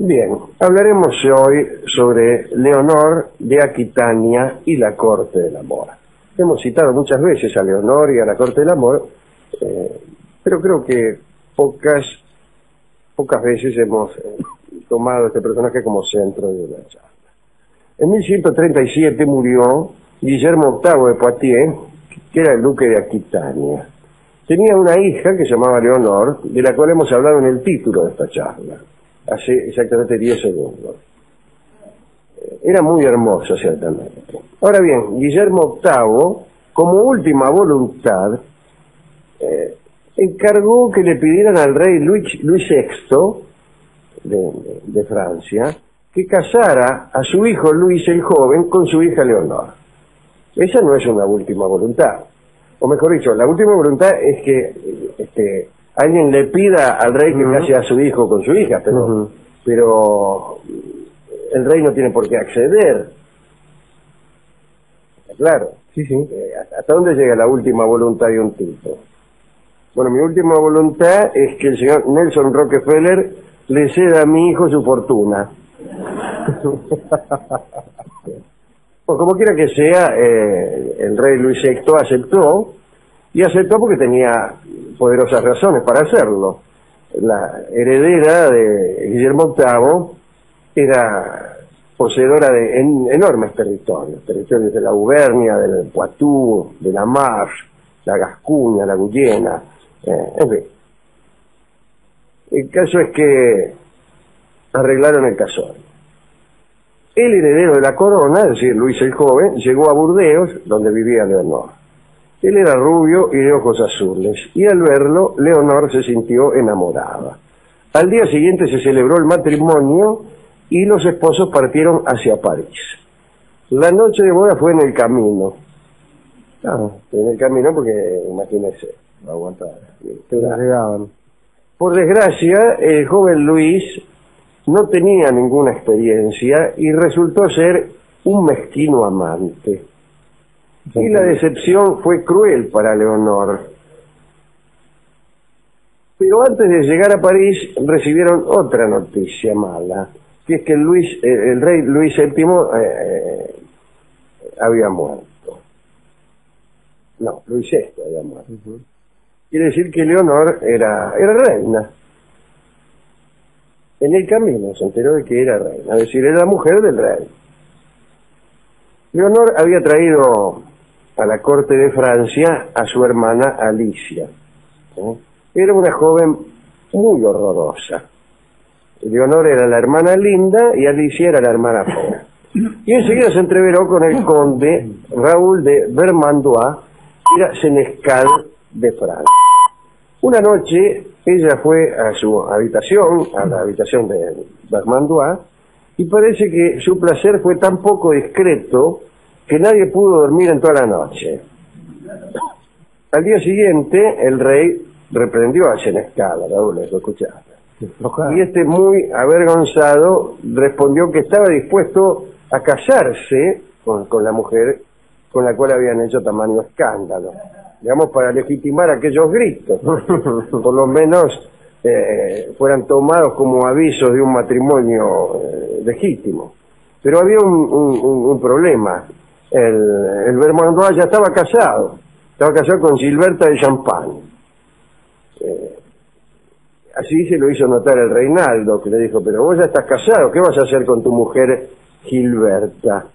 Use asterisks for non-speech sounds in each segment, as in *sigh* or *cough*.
Bien, hablaremos hoy sobre Leonor de Aquitania y la Corte del Amor. Hemos citado muchas veces a Leonor y a la Corte del Amor, eh, pero creo que pocas, pocas veces hemos eh, tomado este personaje como centro de una charla. En 1137 murió Guillermo VIII de Poitiers, que era el duque de Aquitania. Tenía una hija que se llamaba Leonor, de la cual hemos hablado en el título de esta charla hace exactamente 10 segundos. Era muy hermoso, ciertamente. Ahora bien, Guillermo VIII, como última voluntad, eh, encargó que le pidieran al rey Luis, Luis VI de, de Francia que casara a su hijo Luis el joven con su hija Leonor. Esa no es una última voluntad. O mejor dicho, la última voluntad es que este, alguien le pida al rey que case a su hijo con su hija, pero, pero el rey no tiene por qué acceder. Claro. Sí, sí. Eh, ¿Hasta dónde llega la última voluntad de un tipo? Bueno, mi última voluntad es que el señor Nelson Rockefeller le ceda a mi hijo su fortuna. *laughs* pues como quiera que sea, eh, el rey Luis VI aceptó, y aceptó porque tenía poderosas razones para hacerlo. La heredera de Guillermo VIII era poseedora de enormes territorios, territorios de la Auvernia, del Poitou, de la Marche, la Gascuña, la Guyena, eh, en fin. El caso es que arreglaron el casorio. El heredero de la corona, es decir, Luis el Joven, llegó a Burdeos, donde vivía Leonor. Él era rubio y de ojos azules, y al verlo, Leonor se sintió enamorada. Al día siguiente se celebró el matrimonio y los esposos partieron hacia París. La noche de boda fue en el camino. Ah, en el camino porque, imagínese, no aguantaba. Por desgracia, el joven Luis no tenía ninguna experiencia y resultó ser un mezquino amante. Y la decepción fue cruel para Leonor. Pero antes de llegar a París recibieron otra noticia mala, que es que Luis, eh, el rey Luis VII eh, había muerto. No, Luis VI había muerto. Quiere decir que Leonor era, era reina. En el camino se enteró de que era reina, es decir, era la mujer del rey. Leonor había traído a la corte de Francia a su hermana Alicia. Era una joven muy horrorosa. Leonor era la hermana linda y Alicia era la hermana fea. Y enseguida se entreveró con el conde Raúl de Vermandois, que era senescal de Francia. Una noche ella fue a su habitación, a la habitación de Vermandois, y parece que su placer fue tan poco discreto que nadie pudo dormir en toda la noche. Al día siguiente, el rey reprendió a Senescal, Raúl, lo escuchaste. Y este, muy avergonzado, respondió que estaba dispuesto a casarse con, la mujer con la cual habían hecho tamaño escándalo. Digamos, para legitimar aquellos gritos, *laughs* por lo menos eh, fueran tomados como avisos de un matrimonio eh, legítimo. Pero había un problema el, el Vermandois ya estaba casado, estaba casado con Gilberta de Champagne. Eh, así se lo hizo notar el Reinaldo, que le dijo, pero vos ya estás casado, ¿qué vas a hacer con tu mujer Gilberta?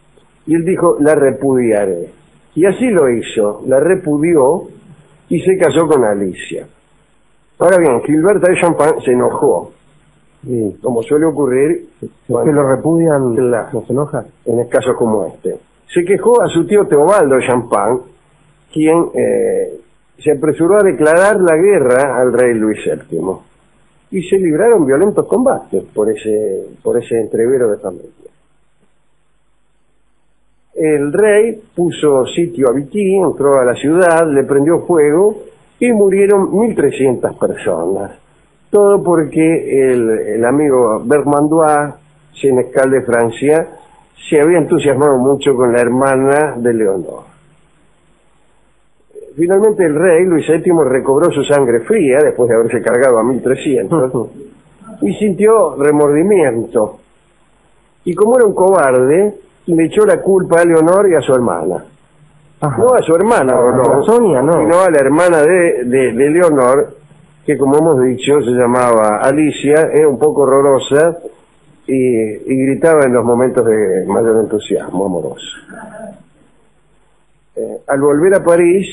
Y él dijo, la repudiaré. Y así lo hizo, la repudió y se casó con Alicia. Ahora bien, Gilberta de Champagne se enojó. Como suele ocurrir, que lo repudian, ¿no se enoja? En casos como este se quejó a su tío Teobaldo Champagne, quien eh, se apresuró a declarar la guerra al rey Luis VII. Y se libraron violentos combates por ese, por ese entrevero de familia. El rey puso sitio a Vichy, entró a la ciudad, le prendió fuego y murieron 1.300 personas. Todo porque el, el amigo Bermandois, senescal de Francia, se había entusiasmado mucho con la hermana de Leonor. Finalmente el rey Luis VII recobró su sangre fría después de haberse cargado a 1300 y sintió remordimiento. Y como era un cobarde, le echó la culpa a Leonor y a su hermana. Ajá. No a su hermana, no, Sonia, no. sino a la hermana de, de, de Leonor, que como hemos dicho se llamaba Alicia, era un poco horrorosa y, gritaba en los momentos de mayor entusiasmo amoroso. Eh, al volver a París,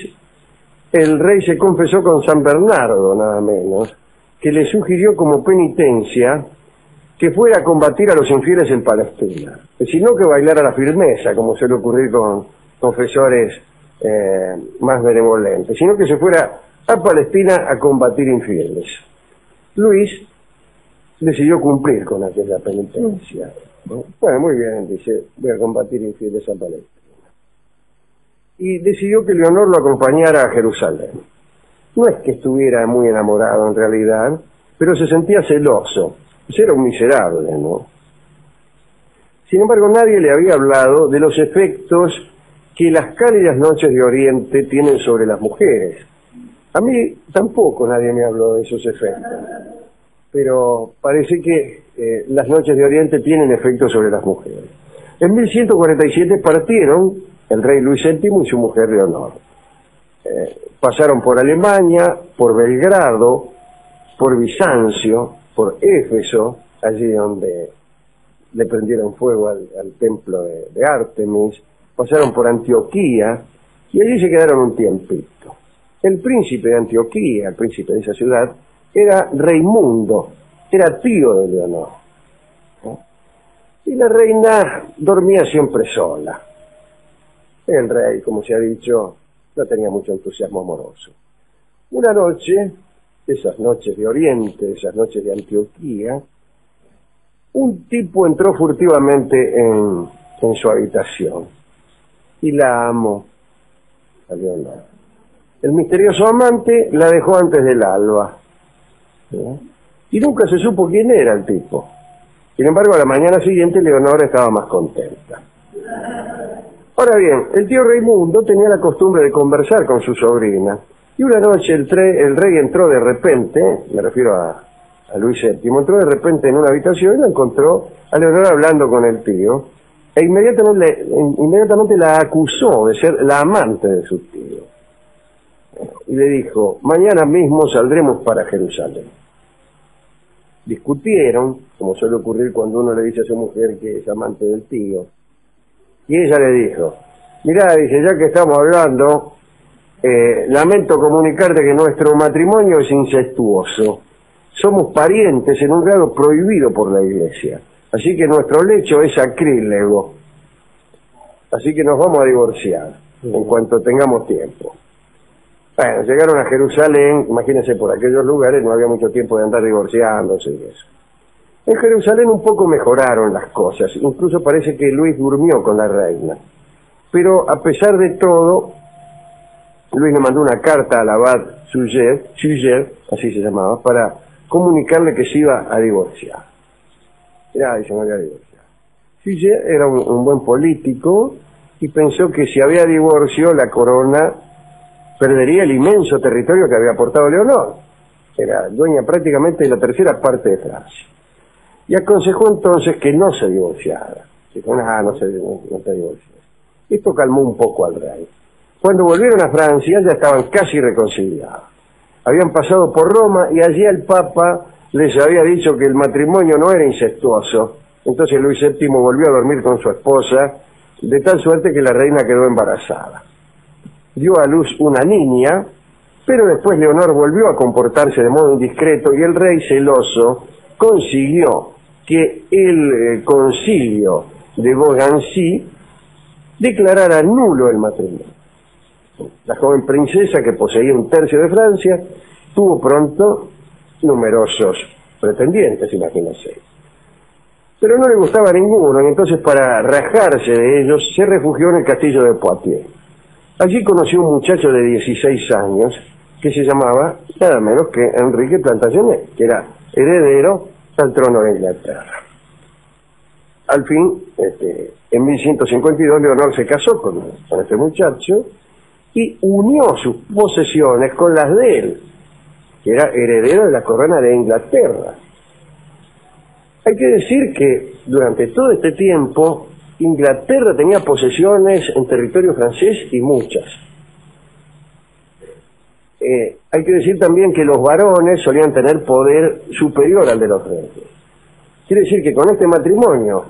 el rey se confesó con San Bernardo, nada menos, que le sugirió como penitencia que fuera a combatir a los infieles en Palestina, sino que bailara la firmeza, como suele ocurrir con confesores eh, más benevolentes, sino que se fuera a Palestina a combatir infieles. Luis decidió cumplir con aquella penitencia. ¿no? Bueno, muy bien, dice, voy a combatir infieles a Palestina. Y decidió que Leonor lo acompañara a Jerusalén. No es que estuviera muy enamorado en realidad, pero se sentía celoso. Pues era un miserable, ¿no? Sin embargo, nadie le había hablado de los efectos que las cálidas noches de Oriente tienen sobre las mujeres. A mí tampoco nadie me habló de esos efectos, pero parece que eh, las noches de Oriente tienen efectos sobre las mujeres. En 1147 partieron el rey Luis VII y su mujer Leonor. Eh, pasaron por Alemania, por Belgrado, por Bizancio, por Éfeso, allí donde le prendieron fuego al, al templo de, de Artemis, pasaron por Antioquía y allí se quedaron un tiempito. El príncipe de Antioquía, el príncipe de esa ciudad, era Reimundo, era tío de Leonor. ¿no? Y la reina dormía siempre sola. El rey, como se ha dicho, no tenía mucho entusiasmo amoroso. Una noche, esas noches de Oriente, esas noches de Antioquía, un tipo entró furtivamente en, en su habitación y la amó a Leonor. El misterioso amante la dejó antes del alba. Y nunca se supo quién era el tipo. Sin embargo, a la mañana siguiente Leonor estaba más contenta. Ahora bien, el tío Raimundo tenía la costumbre de conversar con su sobrina. Y una noche el, rey entró de repente, me refiero a, Luis VII, entró de repente en una habitación y la encontró a Leonor hablando con el tío. E inmediatamente, inmediatamente la acusó de ser la amante de su tío. Y le dijo, mañana mismo saldremos para Jerusalén. Discutieron, como suele ocurrir cuando uno le dice a su mujer que es amante del tío. Y ella le dijo, mirá, dice, ya que estamos hablando, eh, lamento comunicarte que nuestro matrimonio es incestuoso. Somos parientes en un grado prohibido por la iglesia. Así que nuestro lecho es sacrílego. Así que nos vamos a divorciar en cuanto tengamos tiempo. Bueno, llegaron a Jerusalén, imagínense, por aquellos lugares no había mucho tiempo de andar divorciándose y eso. En Jerusalén un poco mejoraron las cosas, incluso parece que Luis durmió con la reina. Pero a pesar de todo, Luis le mandó una carta al abad Suger, Suger, así se llamaba, para comunicarle que se iba a divorciar. Ya, dice, me voy a divorciar. Suger era un buen político y pensó que si había divorcio, la corona perdería el inmenso territorio que había aportado Leonor. Era dueña prácticamente de la tercera parte de Francia. Y aconsejó entonces que no se divorciara. Dijo, no, no, se, no, no te divorcies. Esto calmó un poco al rey. Cuando volvieron a Francia ya estaban casi reconciliados. Habían pasado por Roma y allí el Papa les había dicho que el matrimonio no era incestuoso. Entonces Luis VII volvió a dormir con su esposa, de tal suerte que la reina quedó embarazada dio a luz una niña, pero después Leonor volvió a comportarse de modo indiscreto y el rey celoso consiguió que el eh, concilio de Beaugency declarara nulo el matrimonio. La joven princesa, que poseía un tercio de Francia, tuvo pronto numerosos pretendientes, imagínense. Pero no le gustaba ninguno, y entonces para rajarse de ellos se refugió en el castillo de Poitiers. Allí conoció un muchacho de 16 años que se llamaba nada menos que Enrique Plantagenet, que era heredero al trono de Inglaterra. Al fin, este, en 1152, Leonor se casó con, con este muchacho y unió sus posesiones con las de él, que era heredero de la corona de Inglaterra. Hay que decir que durante todo este tiempo Inglaterra tenía posesiones en territorio francés y muchas. Eh, hay que decir también que los varones solían tener poder superior al de los reyes. Quiere decir que con este matrimonio,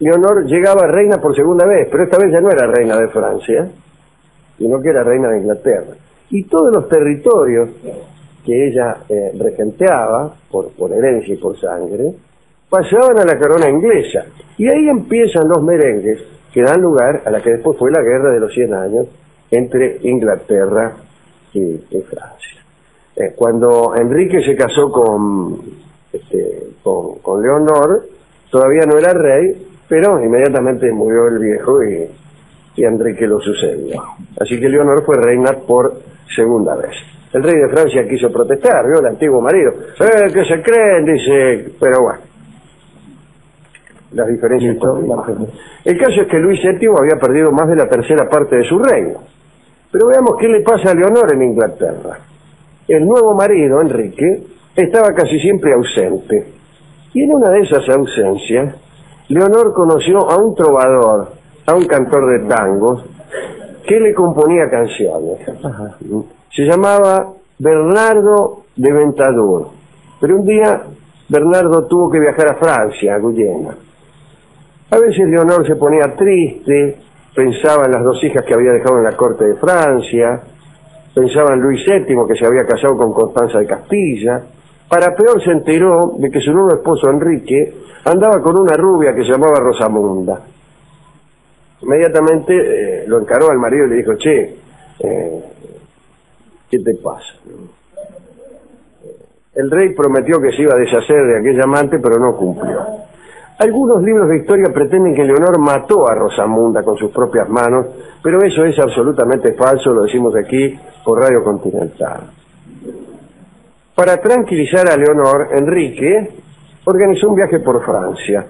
Leonor llegaba reina por segunda vez, pero esta vez ya no era reina de Francia, sino que era reina de Inglaterra. Y todos los territorios que ella eh, regenteaba, por, por herencia y por sangre, pasaban a la corona inglesa. Y ahí empiezan los merengues que dan lugar a la que después fue la guerra de los 100 años entre Inglaterra y, Francia. Eh, cuando Enrique se casó con, este, con, con, Leonor, todavía no era rey, pero inmediatamente murió el viejo y, y Enrique lo sucedió. Así que Leonor fue reina por segunda vez. El rey de Francia quiso protestar, vio el antiguo marido. Eh, que se creen, dice, pero bueno. Las diferencias. El caso es que Luis VII había perdido más de la tercera parte de su reino. Pero veamos qué le pasa a Leonor en Inglaterra. El nuevo marido, Enrique, estaba casi siempre ausente. Y en una de esas ausencias, Leonor conoció a un trovador, a un cantor de tangos, que le componía canciones. Se llamaba Bernardo de Ventadour. Pero un día Bernardo tuvo que viajar a Francia, a Guyena. A veces Leonor se ponía triste, pensaba en las dos hijas que había dejado en la corte de Francia, pensaba en Luis VII que se había casado con Constanza de Castilla. Para peor se enteró de que su nuevo esposo Enrique andaba con una rubia que se llamaba Rosamunda. Inmediatamente eh, lo encaró al marido y le dijo, che, eh, ¿qué te pasa? El rey prometió que se iba a deshacer de aquella amante, pero no cumplió. Algunos libros de historia pretenden que Leonor mató a Rosamunda con sus propias manos, pero eso es absolutamente falso, lo decimos aquí por Radio Continental. Para tranquilizar a Leonor, Enrique organizó un viaje por Francia.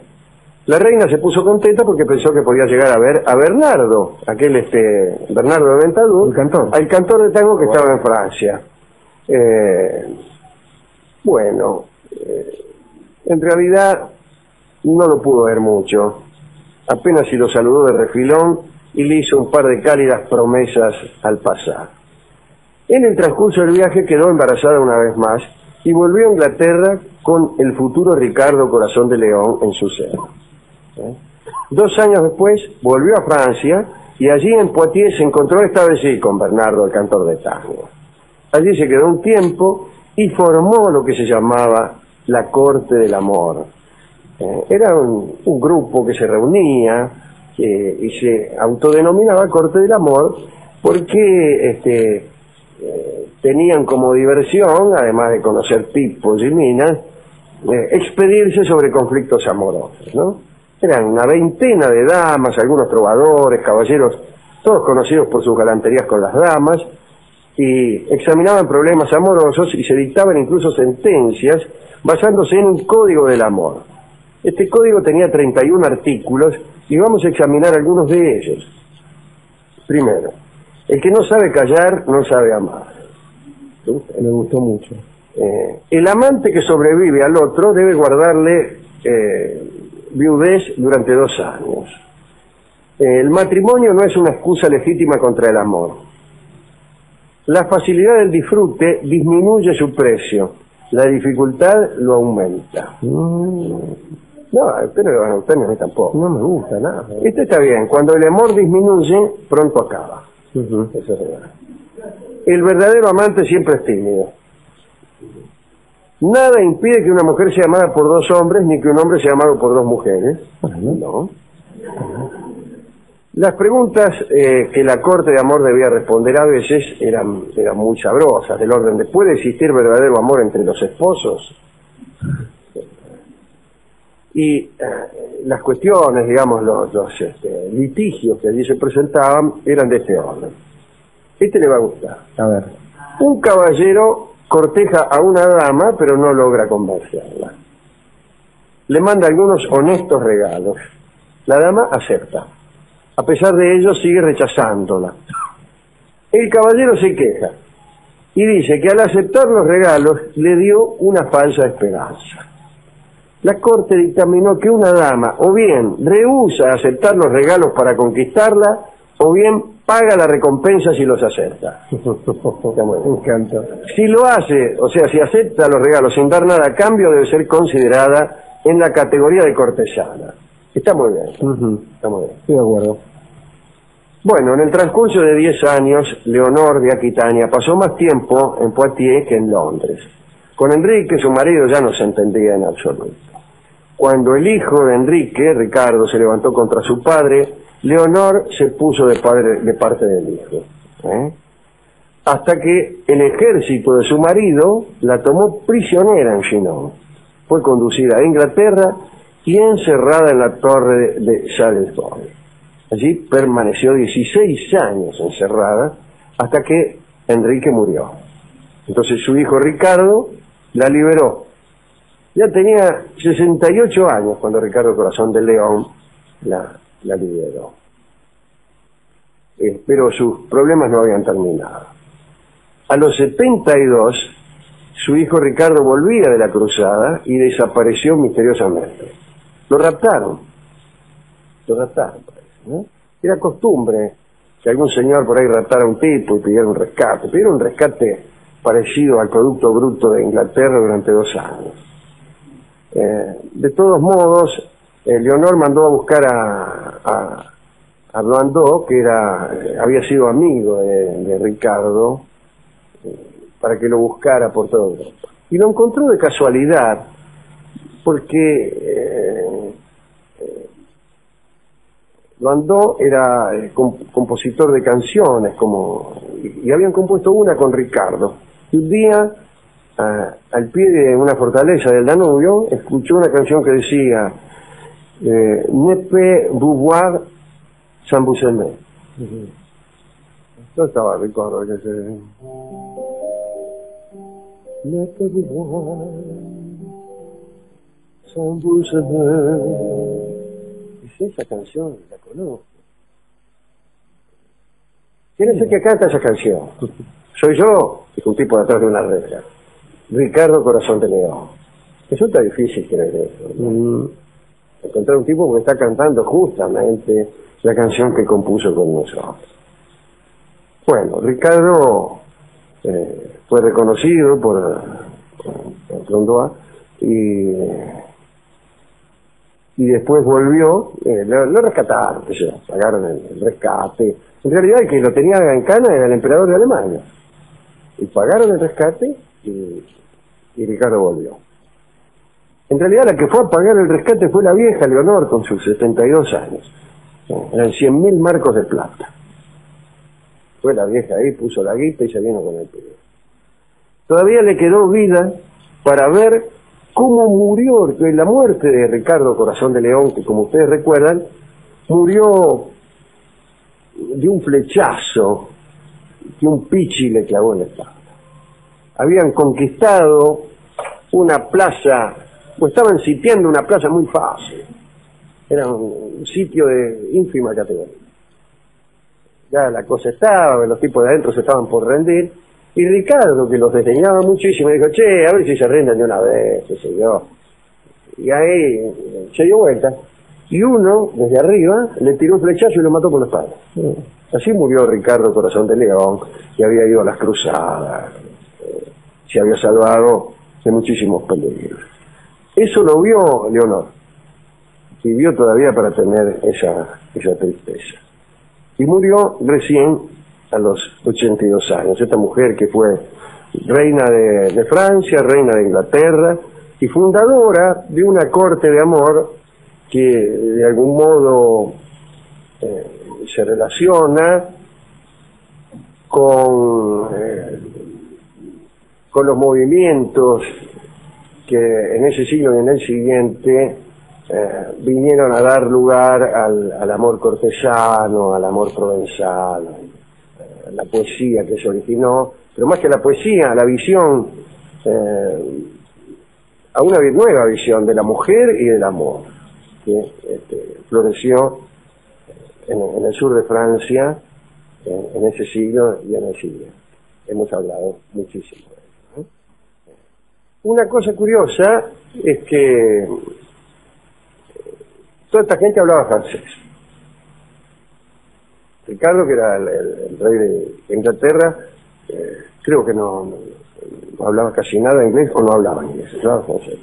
La reina se puso contenta porque pensó que podía llegar a ver a Bernardo, aquel este Bernardo de Ventadour, el cantor, al cantor de tango que estaba en Francia. Eh, bueno, eh, en realidad no lo pudo ver mucho. Apenas si lo saludó de refilón y le hizo un par de cálidas promesas al pasar. En el transcurso del viaje quedó embarazada una vez más y volvió a Inglaterra con el futuro Ricardo Corazón de León en su seno. ¿Eh? Dos años después volvió a Francia y allí en Poitiers se encontró esta vez sí con Bernardo, el cantor de tango. Allí se quedó un tiempo y formó lo que se llamaba la Corte del Amor, eh, era un, grupo que se reunía y se autodenominaba Corte del Amor porque este, eh, tenían como diversión, además de conocer tipos y minas, eh, expedirse sobre conflictos amorosos. ¿no? Eran una veintena de damas, algunos trovadores, caballeros, todos conocidos por sus galanterías con las damas, y examinaban problemas amorosos y se dictaban incluso sentencias basándose en un código del amor. Este código tenía 31 artículos y vamos a examinar algunos de ellos. Primero, el que no sabe callar no sabe amar. Me gustó mucho. Eh, el amante que sobrevive al otro debe guardarle eh, viudez durante dos años. Eh, el matrimonio no es una excusa legítima contra el amor. La facilidad del disfrute disminuye su precio, la dificultad lo aumenta. Mm. No, pero no, a usted no tampoco. No me gusta nada. Esto está bien. Cuando el amor disminuye, pronto acaba. Eso es verdad. El verdadero amante siempre es tímido. Nada impide que una mujer sea amada por dos hombres, ni que un hombre sea amado por dos mujeres. No. Las preguntas eh, que la corte de amor debía responder a veces eran, eran muy sabrosas, del orden de ¿puede existir verdadero amor entre los esposos? Y eh, las cuestiones, digamos, los, este, litigios que allí se presentaban eran de este orden. Este le va a gustar. A ver. Un caballero corteja a una dama, pero no logra convencerla. Le manda algunos honestos regalos. La dama acepta. A pesar de ello, sigue rechazándola. El caballero se queja y dice que al aceptar los regalos le dio una falsa esperanza. La corte dictaminó que una dama o bien rehúsa aceptar los regalos para conquistarla, o bien paga la recompensa si los acepta. *laughs* Si lo hace, o sea, si acepta los regalos sin dar nada a cambio, debe ser considerada en la categoría de cortesana. Está muy bien. Está muy bien. Estoy de acuerdo. Bueno, en el transcurso de 10 años, Leonor de Aquitania pasó más tiempo en Poitiers que en Londres. Con Enrique, su marido, ya no se entendía en absoluto. Cuando el hijo de Enrique, Ricardo, se levantó contra su padre, Leonor se puso de, de parte del hijo. ¿eh? Hasta que el ejército de su marido la tomó prisionera en Chinon. Fue conducida a Inglaterra y encerrada en la torre de, de Salisbury. Allí permaneció 16 años encerrada hasta que Enrique murió. Entonces su hijo Ricardo la liberó. Ya tenía 68 años cuando Ricardo Corazón de León la, la liberó. Eh, pero sus problemas no habían terminado. A los 72, su hijo Ricardo volvía de la cruzada y desapareció misteriosamente. Lo raptaron. Lo raptaron, parece, ¿no? Era costumbre que algún señor por ahí raptara a un tipo y pidiera un rescate. Pidiera un rescate parecido al Producto Bruto de Inglaterra durante dos años. Eh, de todos modos, eh, Leonor mandó a buscar a, a, que era, eh, había sido amigo de, Ricardo, para que lo buscara por toda Europa. Y lo encontró de casualidad, porque eh, era com- compositor de canciones, como y habían compuesto una con Ricardo. Y un día, al pie de una fortaleza del Danubio, escuchó una canción que decía eh, Ne peut vous voir sans vous aimer. No estaba Ricardo que se... Ne peut vous voir sans vous aimer. Dice, esa canción la conozco. ¿Quién es el que canta esa canción? *laughs* Soy yo, dijo un tipo de atrás de una reja. Ricardo Corazón de León. Resulta difícil creer eso. ¿no? Mm, Encontrar un tipo que está cantando justamente la canción que compuso con nosotros. Bueno, Ricardo eh, fue reconocido por, por, por Blondois y, y después volvió, eh, lo, lo rescataron, pagaron el, el rescate. En realidad el que lo tenía en cana era el emperador de Alemania. Y pagaron el rescate y, Ricardo volvió. En realidad la que fue a pagar el rescate fue la vieja Leonor con sus 72 años. Eran 100 mil marcos de plata. Fue la vieja ahí, puso la guita y se vino con el pibe. Todavía le quedó vida para ver cómo murió, la muerte de Ricardo Corazón de León, que como ustedes recuerdan, murió de un flechazo que un pichi le clavó en la espalda. Habían conquistado una plaza, o estaban sitiando una plaza muy fácil. Era un sitio de ínfima categoría. Ya la cosa estaba, los tipos de adentro se estaban por rendir, y Ricardo, que los desdeñaba muchísimo, dijo, che, a ver si se rinden de una vez, qué sé yo. Y ahí se dio vuelta, y uno, desde arriba, le tiró un flechazo y lo mató por la espalda. Así murió Ricardo Corazón de León, que había ido a las cruzadas, eh, se había salvado de muchísimos peligros. Eso lo vio Leonor, vivió todavía para tener esa, esa tristeza. Y murió recién a los 82 años. Esta mujer que fue reina de, de Francia, reina de Inglaterra y fundadora de una corte de amor que de algún modo eh, se relaciona con, eh, con los movimientos que en ese siglo y en el siguiente eh, vinieron a dar lugar al, amor cortesano, al amor provenzal, eh, la poesía que se originó, pero más que la poesía, la visión, a una nueva visión de la mujer y del amor, que este, floreció en, el sur de Francia en, ese siglo y en el siguiente. Hemos hablado muchísimo de eso. Una cosa curiosa es que eh, toda esta gente hablaba francés. Ricardo, que era el, rey de Inglaterra, eh, creo que no, no- no hablaba casi nada inglés o no hablaba inglés, hablaba francés.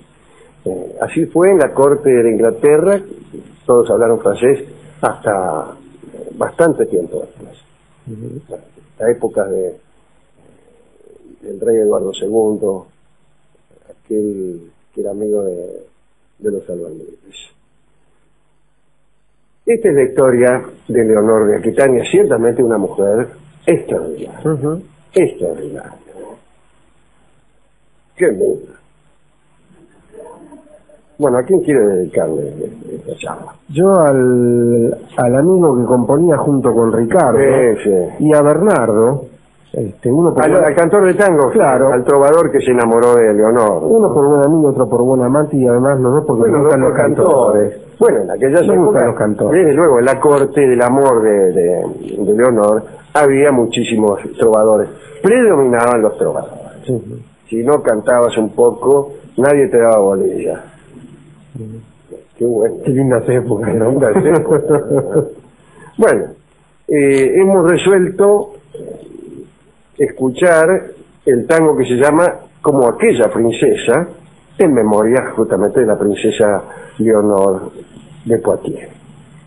Eh, así fue en la corte de Inglaterra, todos hablaron francés hasta eh, bastante tiempo después. La época de, del rey Eduardo II, aquel que era amigo de, de los albañiles. Esta es la historia de Leonor de Aquitania, ciertamente una mujer extraordinaria, extraordinaria. Qué linda. Bueno, ¿a quién quiere dedicarle esta charla? Yo al, al amigo que componía junto con Ricardo Sí, sí. y a Bernardo, este, uno por, Al, buen, al cantor de tango, Claro. al trovador que se enamoró de Leonor. uno por buen amigo, otro por buen amante y además los dos porque Bueno, gustan los cantores. cantores. Bueno, en gustan épocas, los cantores. desde luego, en la corte del amor de, de, de Leonor había muchísimos trovadores. Predominaban los trovadores. Sí. Si no cantabas un poco, nadie te daba bolilla. Qué bueno. Qué lindas épocas, ¿no? Lindas épocas. *laughs* bueno, eh, hemos resuelto escuchar el tango que se llama Como aquella princesa, en memoria justamente de la princesa Leonor de Poitiers,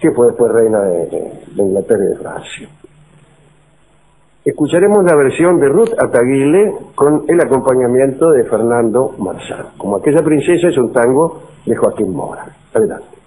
que fue después reina de Inglaterra y de Francia. Escucharemos la versión de Ruth Ataguile con el acompañamiento de Fernando Marzán. Como aquella princesa es un tango de Joaquín Mora. Adelante.